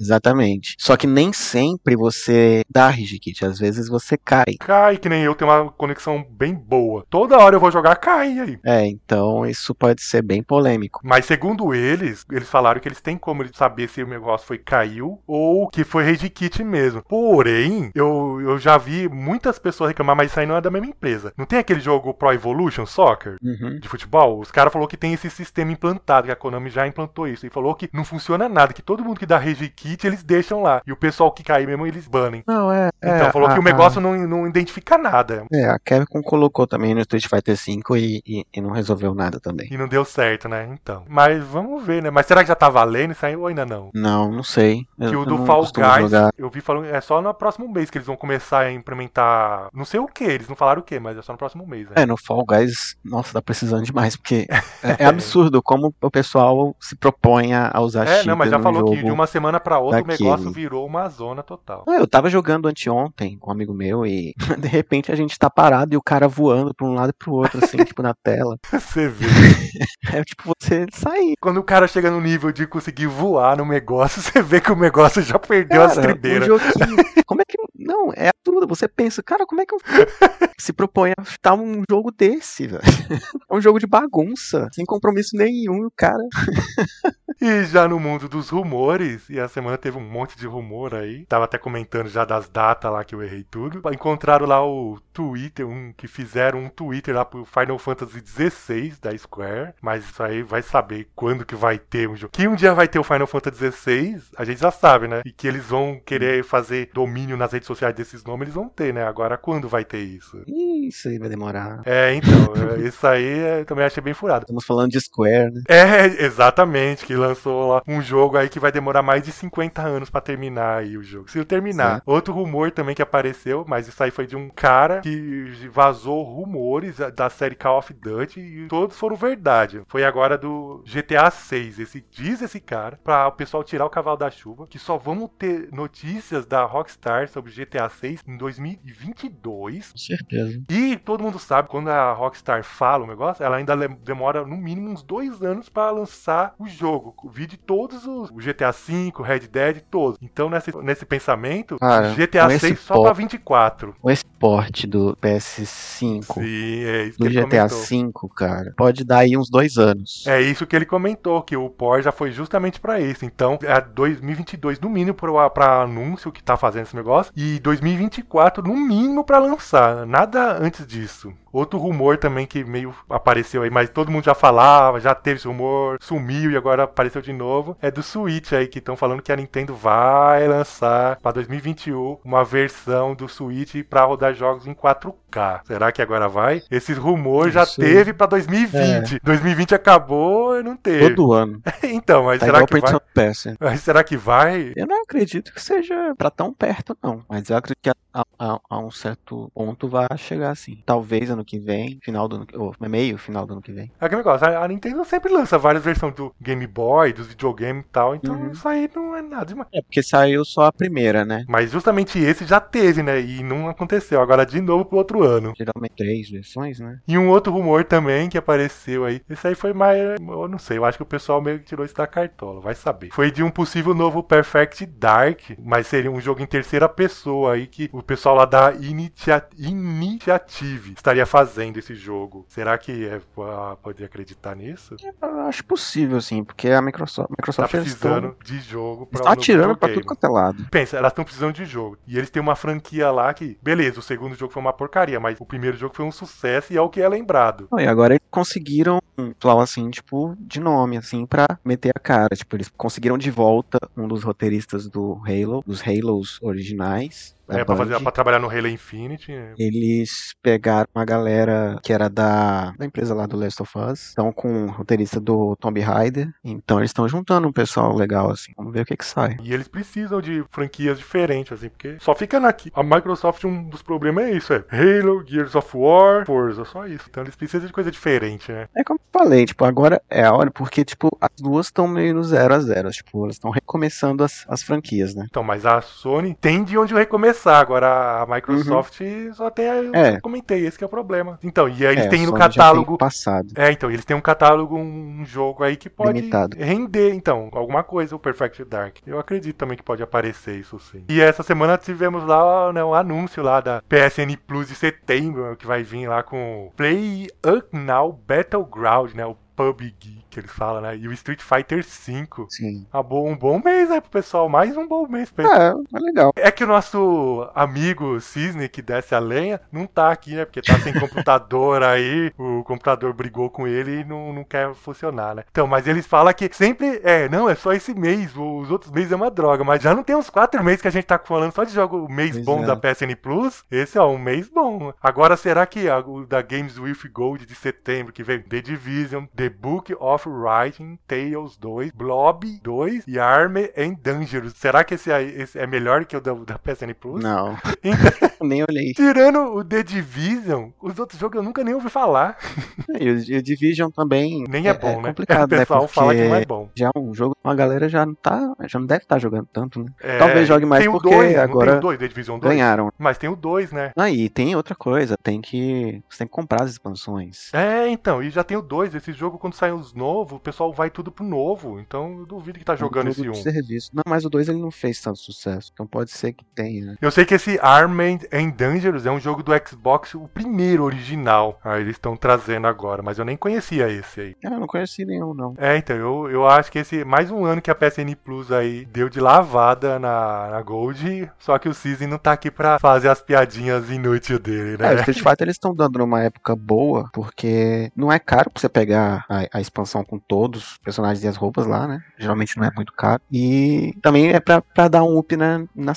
Exatamente. Só que nem sempre você dá rage kit, às vezes você cai. Cai, que nem eu, tenho uma conexão bem boa. Toda hora eu vou jogar, cai aí. É, então isso pode ser bem polêmico. Mas segundo eles, eles falaram que eles têm como saber se o negócio foi caiu ou que foi rage kit mesmo. Porém, eu, eu já vi muitas pessoas reclamar, mas isso aí não é da mesma empresa. Não tem aquele jogo Pro Evolution Soccer? Uhum. De futebol, os caras falaram que tem esse sistema implantado, que a Konami já implantou isso. E falou que não funciona nada, que todo mundo que dá rage kit eles deixam lá. E o pessoal que cai mesmo, eles banem. Não, é. Então, é, falou a- que o negócio não, não identifica nada. a- é, a Capcom colocou também no Street Fighter V e, e- e não resolveu nada também. E não deu certo, né? Então. Mas vamos ver, né? Mas será que já tá valendo isso aí ou ainda não? Não, não sei. Eu, Que o do Fall Guys, jogar. eu vi falando, é só no próximo mês que eles vão começar a implementar. Não sei o que, eles não falaram o que, mas é só no próximo mês, né? É, no Fall Guys, nossa, tá precisando demais, porque é, é absurdo como o pessoal se propõe a usar É, cheater não, mas já falou que de uma semana pra outra o daquele. negócio virou uma zona total. Ah, Eu tava jogando anteontem com um amigo meu e [LAUGHS] de repente a gente tá parado e o cara voando pra um lado e pro outro, assim, tipo, na tela. [LAUGHS] Você vê. [LAUGHS] É tipo você sair. Quando o cara chega no nível de conseguir voar no negócio, você vê que o negócio já perdeu as Cara, um tribeiras. joguinho. Como é que. Não, é absurdo. Você pensa, cara, como é que eu se propõe a chutar um jogo desse, velho? É um jogo de bagunça, sem compromisso nenhum, o cara. [LAUGHS] E já no mundo dos rumores, e a semana teve um monte de rumor aí. Tava até comentando já das datas lá que eu errei tudo. Encontraram lá o Twitter, um que fizeram um Twitter lá pro Final Fantasy XVI da Square. Mas isso aí vai saber quando que vai ter um jogo. Que um dia vai ter o Final Fantasy XVI, a gente já sabe, né? E que eles vão querer fazer domínio nas redes sociais desses nomes, eles vão ter, né? Agora quando vai ter isso? Isso aí vai demorar. É, então, é, isso aí é, também achei bem furado. Estamos falando de Square, né? É, exatamente, que lançou lá um jogo aí que vai demorar mais de 50 anos pra terminar aí o jogo. Se terminar. Certo. Outro rumor também que apareceu, mas isso aí foi de um cara que vazou rumores da série Call of Duty e todos foram verdade. Foi agora do GTA 6. Esse diz esse cara pra o pessoal tirar o cavalo da chuva que só vamos ter notícias da Rockstar sobre GTA 6 em 2022. Com certeza. E todo mundo sabe, quando a Rockstar fala um negócio, ela ainda demora no mínimo uns dois anos pra lançar o jogo. Vídeo de todos os. O GTA V, Red Dead, todos. Então, nesse, nesse pensamento, Cara, GTA com esse 6 só pra 24. O esporte do PS5, Sim, é isso do que ele GTA. V, cara, pode dar aí uns dois anos. É isso que ele comentou, que o POR já foi justamente pra isso. Então, é 2022 no mínimo pra anúncio que tá fazendo esse negócio e 2024 no mínimo pra lançar. Nada antes disso. Outro rumor também que meio apareceu aí, mas todo mundo já falava, já teve esse rumor, sumiu e agora apareceu de novo, é do Switch aí, que estão falando que a Nintendo vai lançar pra 2021 uma versão do Switch pra rodar jogos em 4K. Será que agora vai? Esses rumores já teve pra 2020. 2020 acabou e não teve. Todo ano. [LAUGHS] então, mas Tá será que vai? Mas será que vai? Eu não acredito que seja pra tão perto, não. Mas eu acredito que a, a- a um certo ponto vai chegar assim. Talvez ano que vem, final do ano que ou meio, final do ano que vem. É aquele negócio, a a Nintendo sempre lança várias versões do Game Boy, dos videogames e tal, então Uhum. isso aí não é nada demais. É porque saiu só a primeira, né? Mas justamente esse já teve, né? E não aconteceu. Agora de novo pro outro ano. Geralmente três versões, né? E um outro rumor também que apareceu aí. Esse aí foi mais. Eu não sei, eu acho que o pessoal meio que tirou isso da cartola, vai saber. Foi de um possível novo Perfect Dark, mas seria um jogo em terceira pessoa aí que o pessoal lá da Initia- Initiative estaria fazendo esse jogo. Será que é poder acreditar nisso? Eu acho possível, sim, porque a Microsoft, Tá Microsoft eles precisando estão de jogo pra estão um atirando pra tudo quanto é lado. Pensa, elas estão precisando de jogo. E eles têm uma franquia lá que, beleza, o segundo jogo foi uma porcaria, mas o primeiro jogo foi um sucesso e é o que é lembrado. Não, E agora eles conseguiram um assim, tipo, de nome, assim, pra meter a cara. Tipo, eles conseguiram de volta um dos roteiristas do Halo, dos Halos originais. É, pra, fazer, pra trabalhar no Halo Infinite. né? Eles pegaram uma galera que era da, da empresa lá do Last of Us. Estão com o roteirista do Tomb Raider. Então eles estão juntando um pessoal legal, assim. Vamos ver o que que sai. E eles precisam de franquias diferentes, assim, porque só fica aqui. A Microsoft, um dos problemas é isso, é Halo, Gears of War, Forza, só isso. Então eles precisam de coisa diferente, né? É como eu falei, tipo, agora é a hora, porque, tipo, as duas estão meio no zero a zero. Tipo, elas estão recomeçando as, as franquias, né? Então, mas a Sony tem de onde recomeçar. Agora a Microsoft só tem. Eu É. comentei, esse que é o problema. Então, e aí eles É, têm no catálogo. passado. É, então, eles têm um catálogo, um jogo aí que pode Limitado. render, então, alguma coisa, o Perfect Dark. Eu acredito também que pode aparecer isso sim. E essa semana tivemos lá né, um anúncio lá da PSN Plus de setembro, que vai vir lá com Play Up Now Battleground, né? O PUBG, que eles falam, né? E o Street Fighter V. Sim. Ah, bom, um bom mês, né, pro pessoal? Mais um bom mês pra eles. É, é legal. É que o nosso amigo Cisne, que desce a lenha, não tá aqui, né? Porque tá sem [LAUGHS] computador aí. O computador brigou com ele e não, não quer funcionar, né? Então, mas eles falam que sempre. É, não, é só esse mês. Os outros meses é uma droga. Mas já não tem uns quatro meses que a gente tá falando só de jogo o mês Pois bom é. da PSN Plus. Esse é um mês bom. Agora, será que o da Games with Gold de setembro, que vem The Division, The Book of Writing, Tales 2, Blob 2 e Army and Dangerous. Será que esse, aí, esse é melhor que o da, da PSN Plus? Não, [LAUGHS] Então, [LAUGHS] nem olhei. tirando o The Division, os outros jogos eu nunca nem ouvi falar. E o, o Division também Nem é, bom, né? complicado, [LAUGHS] o pessoal né? fala que não é bom. já é um jogo, a galera já não tá, já não deve estar jogando tanto, né? É, Talvez jogue mais porque dois, agora tem o 2, The Division 2? Ganharam. Mas tem o 2, né? Aí tem outra coisa, tem que você tem que comprar as expansões. É, então, e já tem o 2. Esse jogo, quando sai os novos, o pessoal vai tudo pro novo. Então eu duvido que tá jogando um esse jogo de 1. serviço. Não, mas o 2 ele não fez tanto sucesso, então pode ser que tenha, né? Eu sei que esse Armed and Dangerous é um jogo do Xbox, o primeiro original. Aí eles estão trazendo agora, mas eu nem conhecia esse aí. Ah, eu não conheci nenhum, não. É, então, eu, eu acho que esse mais um ano que a PSN Plus aí deu de lavada na, na Gold, só que o Season não tá aqui pra fazer as piadinhas inúteis dele, É, o né? Street Fighter eles estão dando numa época boa, porque não é caro pra você pegar a, a expansão com todos os personagens e as roupas lá, né? Geralmente não é muito caro. E também é pra, pra dar um up na, na,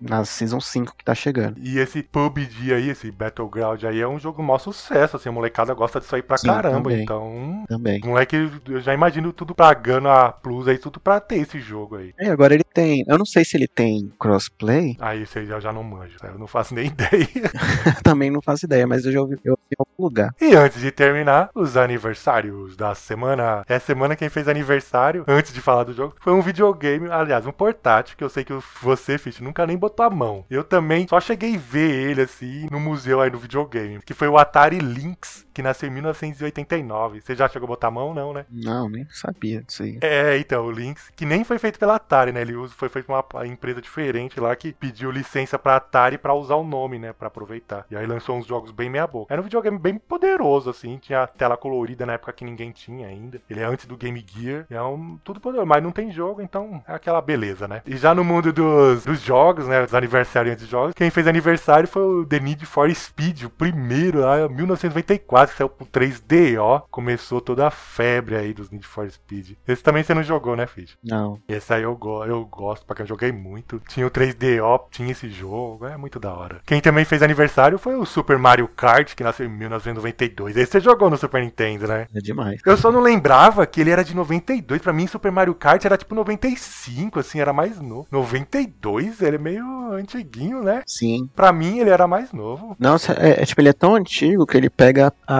na Season 5 que tá chegando. E esse PUBG aí, esse Battleground aí, é um jogo maior sucesso, assim, a molecada gosta disso aí pra Sim, caramba, também. então... Também. Moleque, eu já imagino tudo pagando a Plus aí, tudo pra ter esse jogo aí. É, agora ele tem. Eu não sei se ele tem crossplay. Aí você já, já não manjo, eu não faço nem [LAUGHS] ideia. [LAUGHS] também não faço ideia, mas eu já ouvi eu ouvi lugar. E antes de terminar, os aniversários da semana. Essa semana quem fez aniversário, antes de falar do jogo, foi um videogame, aliás, um portátil, que eu sei que você, Fish, nunca nem botou a mão. Eu também só cheguei a ver ele assim no museu aí no videogame, que foi o Atari Lynx, que nasceu em 1989. Você já chegou a botar a mão, não, né? Não, nem sabia disso aí. É, então, o Lynx, que nem foi feito pela Atari, né? Ele foi feito por uma empresa diferente lá que pediu licença pra Atari pra usar o nome, né? Pra aproveitar. E aí lançou uns jogos bem meia-boca. Era um videogame bem poderoso, assim. Tinha tela colorida na época que ninguém tinha ainda. Ele é antes do Game Gear. É um tudo poderoso, mas não tem jogo, então é aquela beleza, né? E já no mundo dos, dos jogos, né? Dos aniversariantes de jogos, quem fez aniversário foi o The Need for Speed, o primeiro lá, em 1994, que saiu pro 3DO. Começou toda a febre aí dos Need for Speed. Esse também você não jogou, né, Fid? Não. Esse aí eu, go eu gosto, porque eu joguei muito. Tinha o 3DO, tinha esse jogo, é muito da hora. Quem também fez aniversário foi o Super Mario Kart, que nasceu em 1992. Esse você jogou no Super Nintendo, né? É demais. Eu só não lembrava que ele era de 92. Pra mim, Super Mario Kart era tipo 95, assim, era mais novo. 92? Ele é meio antiguinho, né? Sim. Pra mim, ele era mais novo. Nossa, é, é tipo, ele é tão antigo que ele pega a.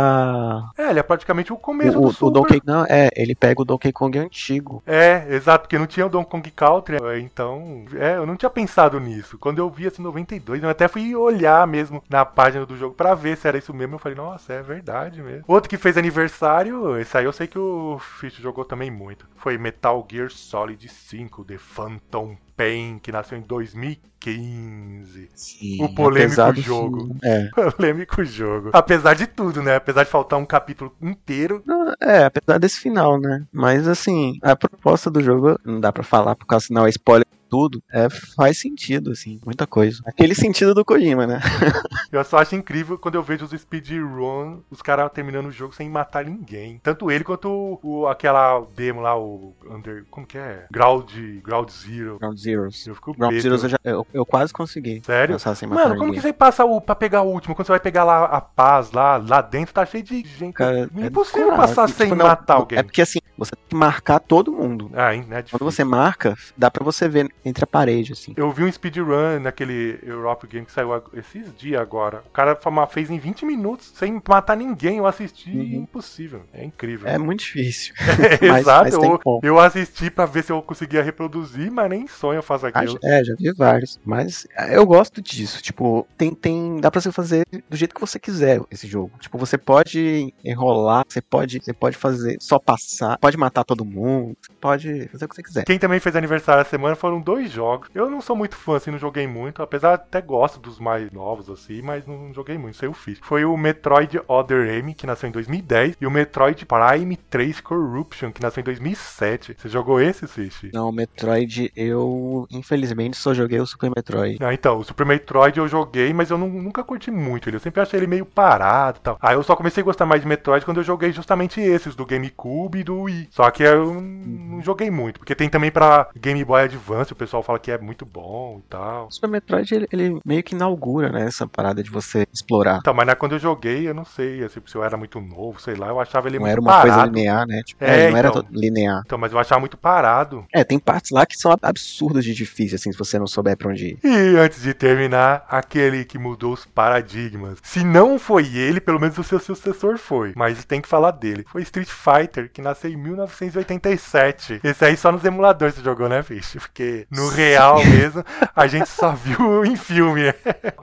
É, ele é praticamente o começo O, do Super. o Donkey. Não, é, ele pega o Donkey Kong antigo. É, exato, porque não tinha o Donkey Kong Country, é, então, é, eu não tinha pensado nisso. Quando eu vi assim 92, eu até fui olhar mesmo na página do jogo pra ver se era isso mesmo. Eu falei, nossa, é verdade mesmo. Outro que fez aniversário, esse aí eu sei que o Fish jogou também muito. Foi Metal Gear Solid 5, The Phantom Pain, que nasceu em 2015. Sim, O polêmico jogo. É. [LAUGHS] Polêmico jogo. Apesar de tudo, né? Apesar de faltar um capítulo inteiro. Não, É, apesar desse final, né? Mas assim, a proposta do jogo, não dá pra falar, por causa senão é spoiler tudo, é, faz sentido, assim, muita coisa. Aquele sentido do Kojima, né? [LAUGHS] Eu só acho incrível quando eu vejo os speedrun, os caras terminando o jogo sem matar ninguém. Tanto ele quanto o, o- aquela demo lá, o Under. Como que é? Ground, Ground Zero. Ground Zeroes. Eu fico Ground. Zeroes eu, já, eu, eu quase consegui. Sério? Mano, como que ninguém. você passa o, pra pegar o último? Quando você vai pegar lá a paz, lá, lá dentro, tá cheio de gente. Cara, é Impossível decorado. passar E, sem tipo, não, matar alguém. É porque assim, você tem que marcar todo mundo. Ah, hein, né? Quando você marca, dá pra você ver entre a parede, assim. Eu vi um speedrun naquele Europe Game que saiu esses dias agora. O cara fez em 20 minutos sem matar ninguém. Eu assisti Uhum. impossível. É incrível. É muito difícil. [LAUGHS] É, mas- Exato, mas eu, eu assisti pra ver se eu conseguia reproduzir, mas nem sonho eu faço Ah, aquilo. é, já vi vários. Mas é, eu gosto disso. Tipo, tem, tem. Dá pra você fazer do jeito que você quiser esse jogo. Tipo, você pode enrolar, você pode, você pode fazer só passar, pode matar todo mundo, pode fazer o que você quiser. Quem também fez aniversário essa semana foram dois jogos. Eu não sou muito fã, assim, não joguei muito. Apesar até gosto dos mais novos, assim, mas não joguei muito, sei o fiz. Foi o Metroid Other M, que nasceu em 2010, e o Metroid Prime 3 Corruption, que nasceu em 2007. Você jogou esse, Fish? Não, o Metroid, eu infelizmente só joguei o Super Metroid. Ah, então, o Super Metroid eu joguei, mas eu não- nunca curti muito ele. Eu sempre achei ele meio parado e tal. Aí eu só comecei a gostar mais de Metroid quando eu joguei justamente esses, do GameCube e do Wii. Só que eu não joguei muito, porque tem também pra Game Boy Advance, pessoal fala que é muito bom e tal. O Super Metroid, ele, ele meio que inaugura, né, essa parada de você explorar. Então, mas né, quando eu joguei, eu não sei assim, se eu era muito novo, sei lá, eu achava ele Não muito era uma parado. coisa linear, né? Tipo, É, é, não era então. todo linear. Então, mas eu achava muito parado. É, tem partes lá que são absurdas de difícil, assim, se você não souber pra onde ir. E antes de terminar, aquele que mudou os paradigmas. Se não foi ele, pelo menos o seu sucessor foi. Mas tem que falar dele. Foi Street Fighter, que nasceu em 1987. Esse aí só nos emuladores você jogou, né, Fish? Porque no real mesmo, a gente só viu [LAUGHS] em filme.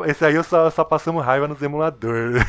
Esse aí eu só, só passamos raiva nos emuladores.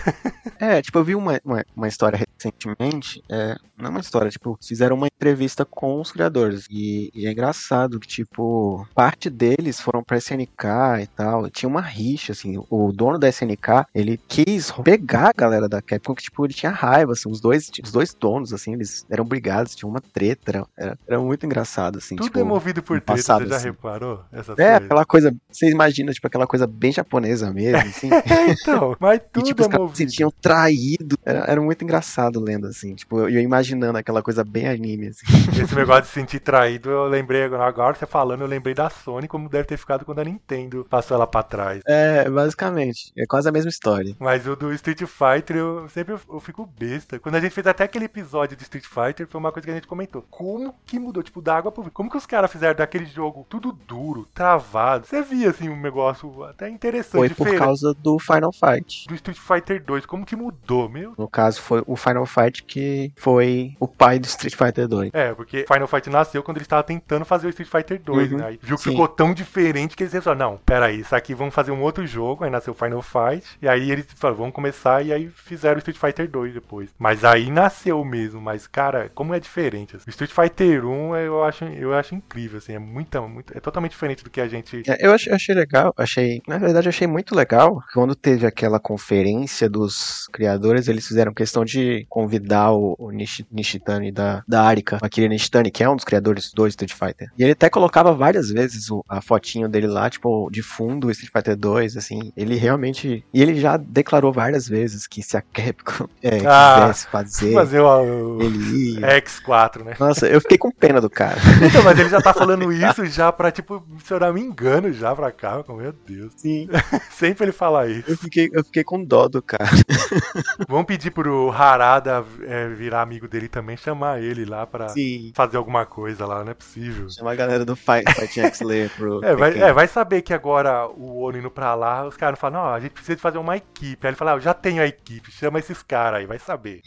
É, tipo, eu vi uma, uma, uma história recentemente, é, não é uma história, tipo, fizeram uma entrevista com os criadores, e, e é engraçado que, tipo, parte deles foram pra SNK e tal, e tinha uma rixa, assim, o dono da SNK, ele quis pegar a galera da Capcom, que, tipo, ele tinha raiva, assim, os dois, os dois donos, assim, eles eram brigados, tinha uma treta, era, era, muito engraçado, assim, Tudo tipo... é movido por treta, passado, você já assim. Reparou? Essas É, coisas? aquela coisa, você imagina, tipo, aquela coisa bem japonesa mesmo, assim. [LAUGHS] É, então, mas E, tudo tipo, é os caras se movido. sentiam traídos. Era, era muito engraçado lendo, assim. Tipo, eu imaginando aquela coisa bem anime, assim. [LAUGHS] Esse negócio de se sentir traído, eu lembrei agora, agora você falando, eu lembrei da Sony, como deve ter ficado quando a Nintendo passou ela pra trás. É, basicamente. É quase a mesma história. Mas o do Street Fighter, eu sempre eu, eu fico besta. Quando a gente fez até aquele episódio de Street Fighter, foi uma coisa que a gente comentou. Como que mudou, tipo, da água pro vinho? Como que os caras fizeram daquele jogo tudo duro, travado? Você via, assim, um negócio até interessante, Foi por diferente causa do Final Fight. do Street Fighter 2. Como que mudou, meu? No caso, foi o Final Fight que foi o pai do Street Fighter 2. É, porque Final Fight nasceu quando eles estavam tentando fazer o Street Fighter 2, Uhum, né? Aí viu que sim. ficou tão diferente que eles falaram, não, peraí, isso aqui vamos fazer um outro jogo, aí nasceu Final Fight, e aí eles falaram, vamos começar, e aí fizeram o Street Fighter 2 depois. Mas aí nasceu mesmo, mas, cara, como é diferente. assim. O Street Fighter 1 eu acho, eu acho incrível, assim, é muito, muito, é totalmente diferente do que a gente... É, Eu achei, achei legal, achei, na verdade achei muito legal quando teve aquela conferência dos criadores, eles fizeram questão de convidar o, o Nishi- Nishitani da, da Arika, aquele Nishitani que é um dos criadores do Street Fighter. E ele até colocava várias vezes o- a fotinho dele lá, tipo, de fundo Street Fighter 2, assim, ele realmente, e ele já declarou várias vezes que se a Capcom [LAUGHS] é, Ah, quisesse fazer, Fazer o, o ele ia. X4, né? Nossa, eu fiquei com pena do cara. Então, mas ele já tá falando isso já pra, tipo, se eu não me engano já pra cá, meu Deus. Sim, [LAUGHS] Sempre ele fala isso. eu fiquei, eu fiquei com dó do cara. [LAUGHS] Vamos pedir pro Harada é, virar amigo dele também, chamar ele lá pra Sim. fazer alguma coisa lá, não é possível. Chama a galera do Fight, Fight X Slayer pro. [LAUGHS] É vai, é, vai saber que agora o Ono indo pra lá, os caras falam, não, a gente precisa de fazer uma equipe. Aí ele fala, ah, eu já tenho a equipe, chama esses caras aí, vai saber.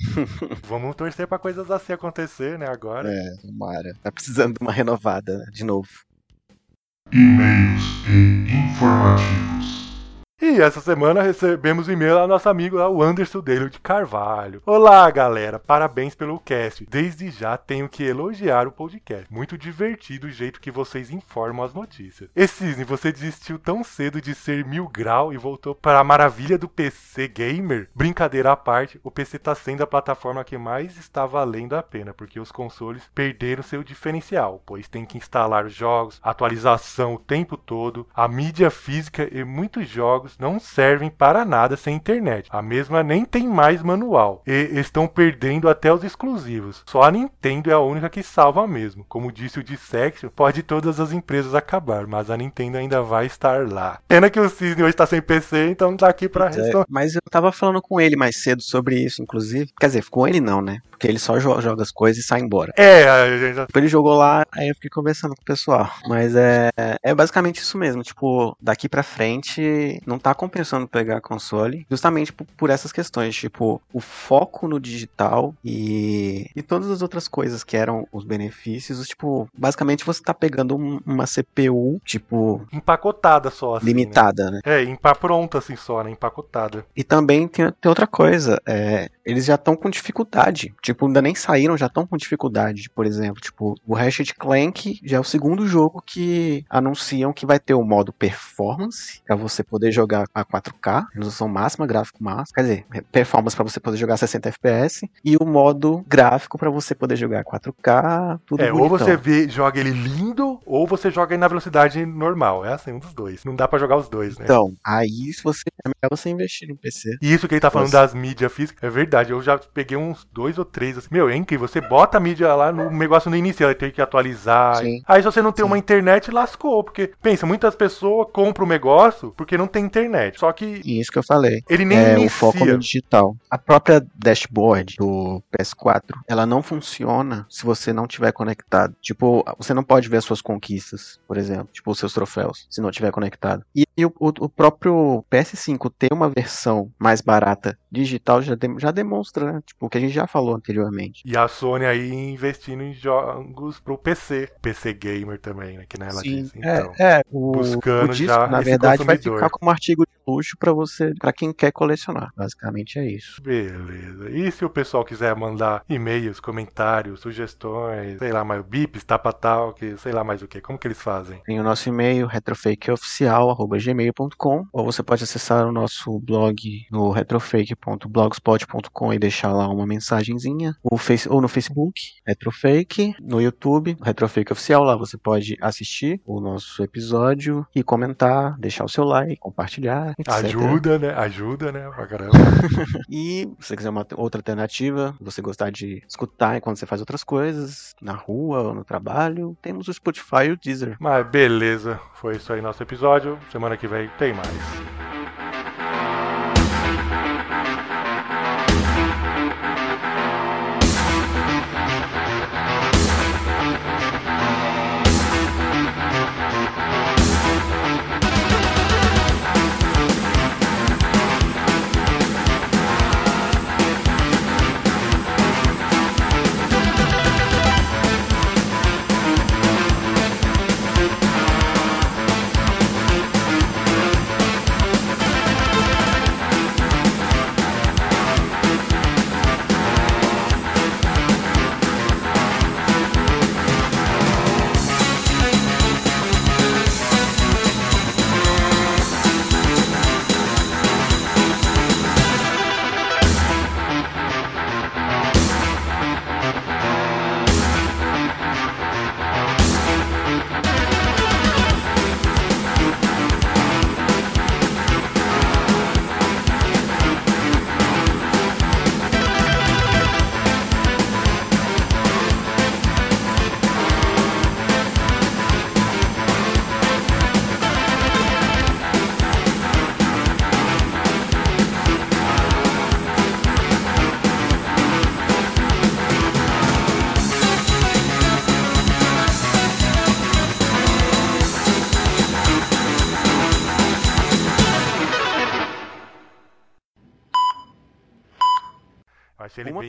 Vamos torcer pra coisas assim acontecer, né, agora. É, tomara. Tá precisando de uma renovada, né, de novo. E-mails e informativos. E essa semana recebemos um e-mail do nosso amigo lá, o Anderson Dele de Carvalho. Olá, galera. Parabéns pelo cast. Desde já tenho que elogiar o podcast. Muito divertido o jeito que vocês informam as notícias. E Cisne, você desistiu tão cedo de ser mil grau e voltou para a maravilha do PC gamer? Brincadeira à parte, o PC tá sendo a plataforma que mais está valendo a pena, porque os consoles perderam seu diferencial, pois tem que instalar jogos, atualização o tempo todo, a mídia física e muitos jogos não servem para nada sem internet. A mesma nem tem mais manual e estão perdendo até os exclusivos. Só a Nintendo é a única que salva mesmo. Como disse o Dissection, pode todas as empresas acabar, mas a Nintendo ainda vai estar lá. Pena que o Cisne hoje está sem PC, então não tá aqui para É, mas eu tava falando com ele mais cedo sobre isso, inclusive. Quer dizer, com ele não, né? Porque ele só jo- joga as coisas e sai embora. É, gente Tipo, Ele jogou lá, aí eu fiquei conversando com o pessoal. Mas é, é basicamente isso mesmo. Tipo, daqui pra frente não tá compensando pegar console. Justamente por, por essas questões. Tipo, o foco no digital e, e todas as outras coisas que eram os benefícios. Tipo, basicamente você tá pegando um- uma CPU, tipo, empacotada só, assim, né? limitada, né? É, empa pronta assim só, né? Empacotada. E também tem, tem outra coisa, é, eles já estão com dificuldade. Tipo, ainda nem saíram, já estão com dificuldade. Por exemplo, tipo, o Ratchet Clank já é o segundo jogo que anunciam que vai ter o modo performance, pra você poder jogar a 4K, resolução máxima, gráfico máximo, quer dizer, performance pra você poder jogar 60 FPS, e o modo gráfico pra você poder jogar 4K, tudo É, ou bonitão. você vê, joga ele lindo, ou você joga ele na velocidade normal. É assim, um dos dois. Não dá pra jogar os dois, né? Então, aí se você, é melhor você investir no PC. E isso que ele tá falando Nossa. das mídias físicas, é verdade. Eu já peguei uns dois ou três. Assim. Meu, é incrível. Você bota a mídia lá no negócio no início, ela tem que atualizar. Sim. Aí se você não tem Sim. uma internet, lascou. Porque, pensa, muitas pessoas compram o negócio porque não tem internet. Só que E isso que eu falei. ele nem é inicia. o foco no digital. A própria dashboard do PS4, ela não funciona se você não tiver conectado. Tipo, você não pode ver as suas conquistas, por exemplo, tipo os seus troféus, se não tiver conectado. E, e o, o- próprio PS5 ter uma versão mais barata digital já, dem- já demonstra, né? Tipo, o que a gente já falou anteriormente. E a Sony aí investindo em jogos pro PC. PC Gamer também, né? Que ela disse. Então. é, é, o, buscando o disco, já na verdade, vai consumidor. ficar como artigo de luxo para você, para quem quer colecionar. Basicamente é isso. Beleza. E se o pessoal quiser mandar e-mails, comentários, sugestões, sei lá, mais bips, tapa tal, que sei lá mais o que, como que eles fazem? Tem o nosso e-mail, retrofakeoficial.gmail.com ou você pode acessar o nosso blog no retrofake.blogspot.com e deixar lá uma mensagenzinha, ou, face, ou no Facebook, Retrofake, no YouTube, Retrofake Oficial, lá você pode assistir o nosso episódio e comentar, deixar o seu like, compartilhar. Ajuda, né? Ajuda, né? Pra caramba. [LAUGHS] E se você quiser uma outra alternativa, você gostar de escutar enquanto você faz outras coisas, na rua ou no trabalho, temos o Spotify e o Deezer. Mas beleza, foi isso aí nosso episódio. Semana que vem tem mais.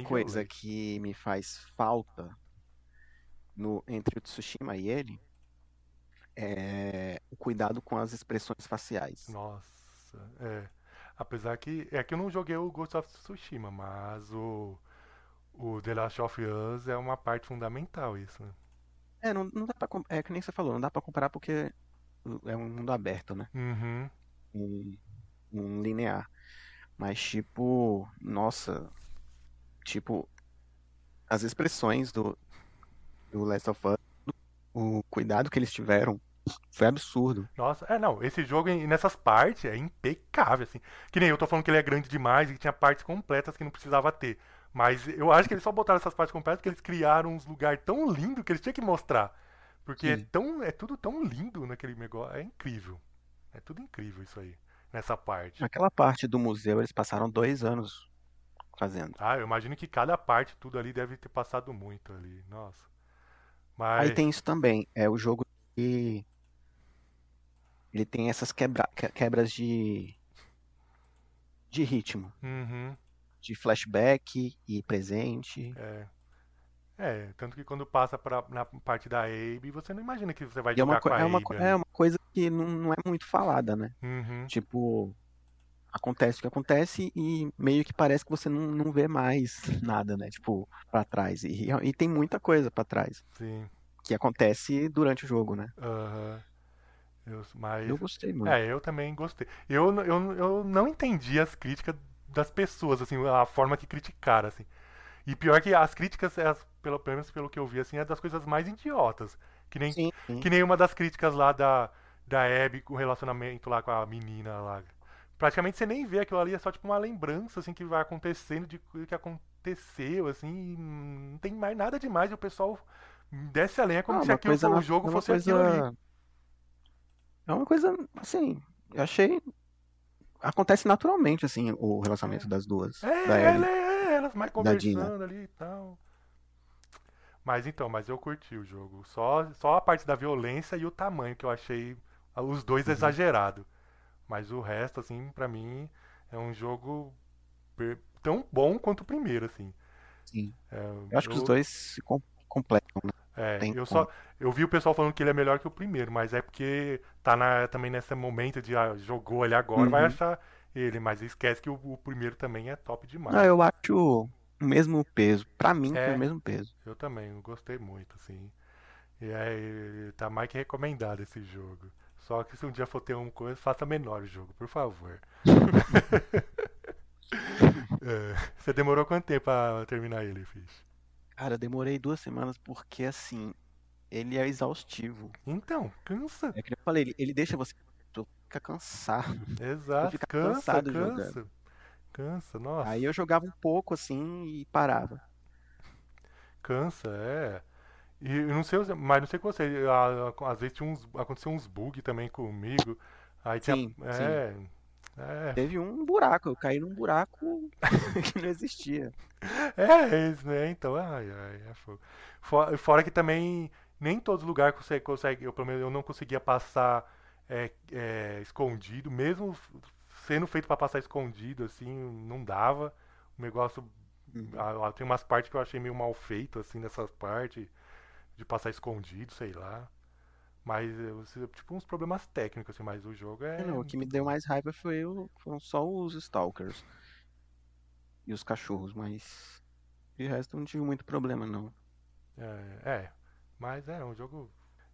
Coisa que me faz falta no, entre o Tsushima e ele é o cuidado com as expressões faciais. Nossa, é. Apesar que. É que eu não joguei o Ghost of Tsushima, mas o. O The Last of Us é uma parte fundamental, isso. né? É, não, não dá pra, é que nem você falou, não dá pra comparar porque é um mundo aberto, né? Uhum. Um, um linear. Mas tipo, nossa, tipo, as expressões do, do Last of Us, o cuidado que eles tiveram foi absurdo. Nossa, é não, esse jogo nessas partes é impecável, assim. Que nem eu tô falando que ele é grande demais e que tinha partes completas que não precisava ter. Mas eu acho que eles só botaram essas partes completas porque eles criaram uns lugares tão lindos que eles tinham que mostrar. Porque é tão, é tudo tão lindo naquele negócio. É incrível. É tudo incrível isso aí. Nessa parte. Naquela parte do museu eles passaram dois anos fazendo. Ah, eu imagino que cada parte, tudo ali deve ter passado muito ali. Nossa. Mas. Aí tem isso também, é o jogo que ele tem essas quebra- que- quebras de de ritmo, Uhum, de flashback e presente. é. É, tanto que quando passa pra, na parte da Abe, você não imagina que você vai E é uma, jogar co- com a é uma, Abe ali. é uma coisa que não, não é muito falada, né? Uhum, Tipo, acontece o que acontece e meio que parece que você não, não vê mais nada, né? Tipo, pra trás. E, e tem muita coisa pra trás sim. que acontece durante o jogo, né? Aham. Eu, mas. Eu gostei muito. É, eu também gostei. Eu, eu, eu não entendi as críticas das pessoas, assim, a forma que criticaram, assim. E pior que as críticas, as- pelo, pelo menos pelo que eu vi, assim, é das coisas mais idiotas. Que nem, Sim, sim. que nem uma das críticas lá da, da Abby com o relacionamento lá com a menina lá. Praticamente você nem vê aquilo ali, é só tipo uma lembrança, assim, que vai acontecendo de coisa que aconteceu, assim, não tem mais nada demais, e o pessoal desce a lenha como Ah, se aquilo coisa fosse, o jogo é uma fosse aquilo ali. coisa- É uma coisa, assim, eu achei. Acontece naturalmente, assim, o relacionamento das duas. É, da ela, Ellie. é, elas mais conversando ali e tal. Mas então, mas eu curti o jogo. Só, só a parte da violência e o tamanho que eu achei os dois Uhum. exagerado. Mas o resto, assim, pra mim, é um jogo tão bom quanto o primeiro, assim. Sim. É, Eu acho que os dois se com- completam, né? É, tem eu só eu vi o pessoal falando que ele é melhor que o primeiro, mas é porque tá na, também nesse momento de ah, jogou ele agora, vai Uhum. achar ele, mas esquece que o, o primeiro também é top demais. Não, eu acho o mesmo peso. Pra mim, É. foi o mesmo peso. Eu também, eu gostei muito, assim. E aí, tá mais que recomendado esse jogo. Só que se um dia for ter uma coisa, faça menor o jogo, por favor. [LAUGHS] É, você demorou quanto tempo pra terminar ele, Fish? Cara, demorei duas semanas porque, assim, ele é exaustivo. Então, cansa. É que eu falei, ele, ele deixa você fica cansado. Exato, fica cansa, cansado cansa. jogando. Cansa, nossa. Aí eu jogava um pouco assim e parava. Cansa, é. E eu não sei, mas não sei com você, a- a- às vezes tinha uns, aconteceu uns bugs também comigo. Aí tinha, Sim, é, é, Teve um buraco, eu caí num buraco [LAUGHS] que não existia. é isso, né? Então, ai, ai, é fogo. Fora, fora que também nem todos os lugares você consegue, eu pelo menos eu não conseguia passar é, é, escondido, mesmo sendo feito pra passar escondido, assim, não dava. O negócio Ah, tem umas partes que eu achei meio mal feito, assim, nessas partes de passar escondido, sei lá. Mas, tipo, uns problemas técnicos, assim, mas o jogo é. É, não, o que me deu mais raiva foi o, foram só os Stalkers e os cachorros, mas de resto eu não tive muito problema, não. É, é. mas é um jogo.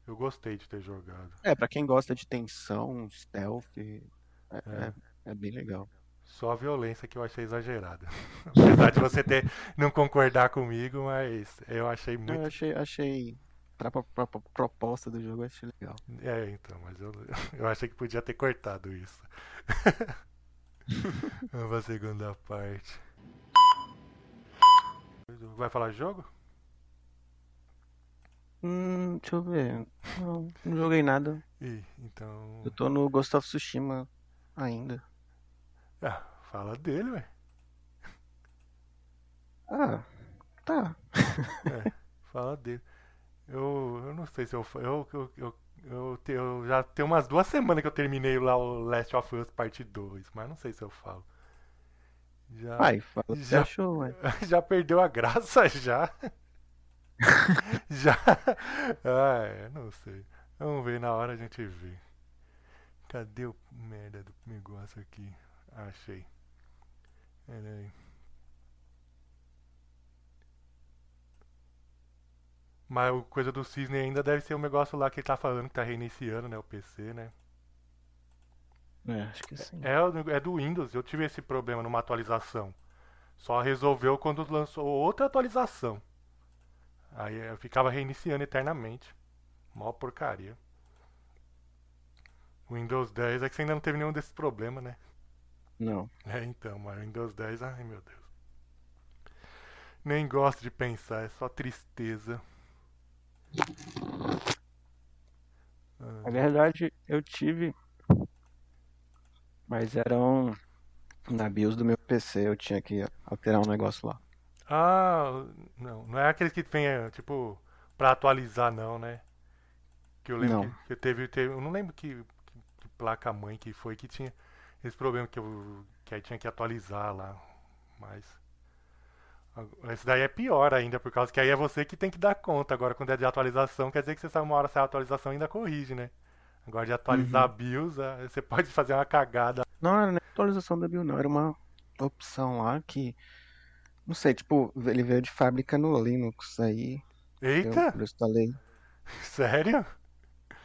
Eu gostei de ter jogado. É, pra quem gosta de tensão, stealth, é, é, é bem legal. Só a violência que eu achei exagerada. [LAUGHS] Apesar de você ter não concordar comigo, mas eu achei Eu muito. achei, achei pra, pra- pra- proposta do jogo, eu achei legal. É, então, mas eu, eu achei que podia ter cortado isso. [LAUGHS] Vamos pra segunda parte. Vai falar jogo? Hum, deixa eu ver. Não, não joguei nada. Ih, então. Eu tô no Ghost of Tsushima ainda. Ah, fala dele, ué. Ah, tá. Fala dele. Eu, eu não sei se eu. Eu, eu, eu, eu, te- eu já tem umas duas semanas que eu terminei lá o Last of Us Parte 2, mas não sei se eu falo. Já, Vai, fala Já- achou, ué. [LAUGHS] já perdeu a graça [LAUGHS] já. já. Ah, é, não sei. Vamos ver na hora a gente vê. Cadê o merda do negócio aqui? Achei. Pera aí. Mas o coisa do Cisne ainda deve ser um negócio lá que ele tá falando que tá reiniciando, né? O PC, né? É, acho que sim. É, é do Windows, eu tive esse problema numa atualização. Só resolveu quando lançou outra atualização. Aí eu ficava reiniciando eternamente. Mó porcaria. Windows 10 é que você ainda não teve nenhum desses problemas, né? Não. É, então, mas Windows 10, ai meu Deus. Nem gosto de pensar, é só tristeza. Ah, Na verdade, eu tive. Mas eram. Na BIOS do meu PC, eu tinha que alterar um negócio lá. Ah, não, não é aqueles que vem, é, tipo, pra atualizar não, né? Que eu lembro Não. que, teve, teve, eu não lembro que, que, que placa mãe que foi que tinha esse problema que eu que aí tinha que atualizar lá, mas esse daí é pior ainda, por causa que aí é você que tem que dar conta. Agora, quando é de atualização, quer dizer que você sabe uma hora sai a atualização e ainda corrige, né? Agora de atualizar a BIOS, ah, você pode fazer uma cagada. Não era nem atualização da BIOS, não. Era uma opção lá que. Não sei, tipo, ele veio de fábrica no Linux aí. Eita, eu instalei. [LAUGHS] sério?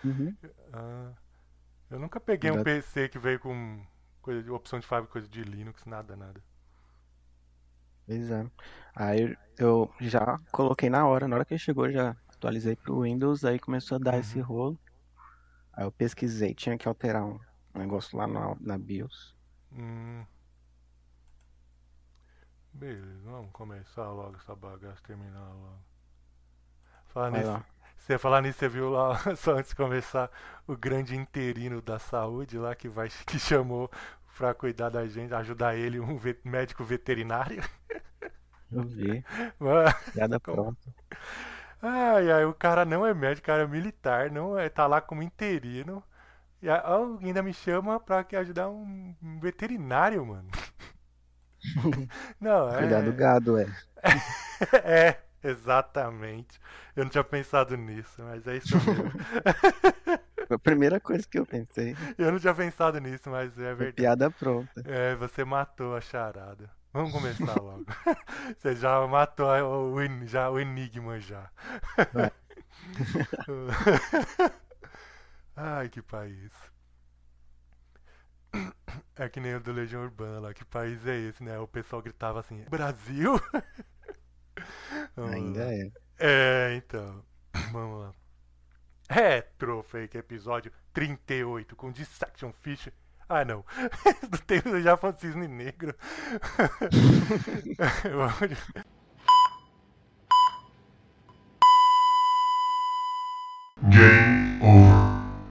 Uhum. Ah, eu nunca peguei um PC que veio com coisa de opção de fábrica, coisa de Linux, nada, nada. Pois é. Aí eu já coloquei na hora, na hora que chegou, já atualizei pro Windows, aí começou a dar esse rolo. Aí eu pesquisei, tinha que alterar um negócio lá na, na BIOS. Hum. Beleza, vamos começar logo essa bagaça, terminar logo. Falar Vai nisso, lá. Você falar nisso, você viu lá, [LAUGHS] só antes de começar, o grande interino da saúde lá que vai que chamou pra cuidar da gente, ajudar ele, um ve- médico veterinário. Eu vi. [LAUGHS] Mano, Piada Como? pronta. Ai, ai, o cara não é médico, o cara é militar, não é, tá lá como interino. E ainda me chama pra ajudar um, um veterinário, mano. [LAUGHS] não, é. Cuidar do gado, é. É, exatamente. Eu não tinha pensado nisso, mas é isso mesmo. [LAUGHS] Foi a primeira coisa que eu pensei. Eu não tinha pensado nisso, mas é Foi verdade. piada pronta. É, você matou a charada. Vamos começar logo. [LAUGHS] Você já matou o, já, o enigma já. [LAUGHS] Ai, que país. É que nem o do Legião Urbana lá. Que país é esse, né? O pessoal gritava assim: Brasil? Ainda lá. é. É, então. Vamos lá. Retro Fake episódio 38 com Dissection Fish. Ah, não. [LAUGHS] Do tempo do Japão Cisne Negro. [LAUGHS] Game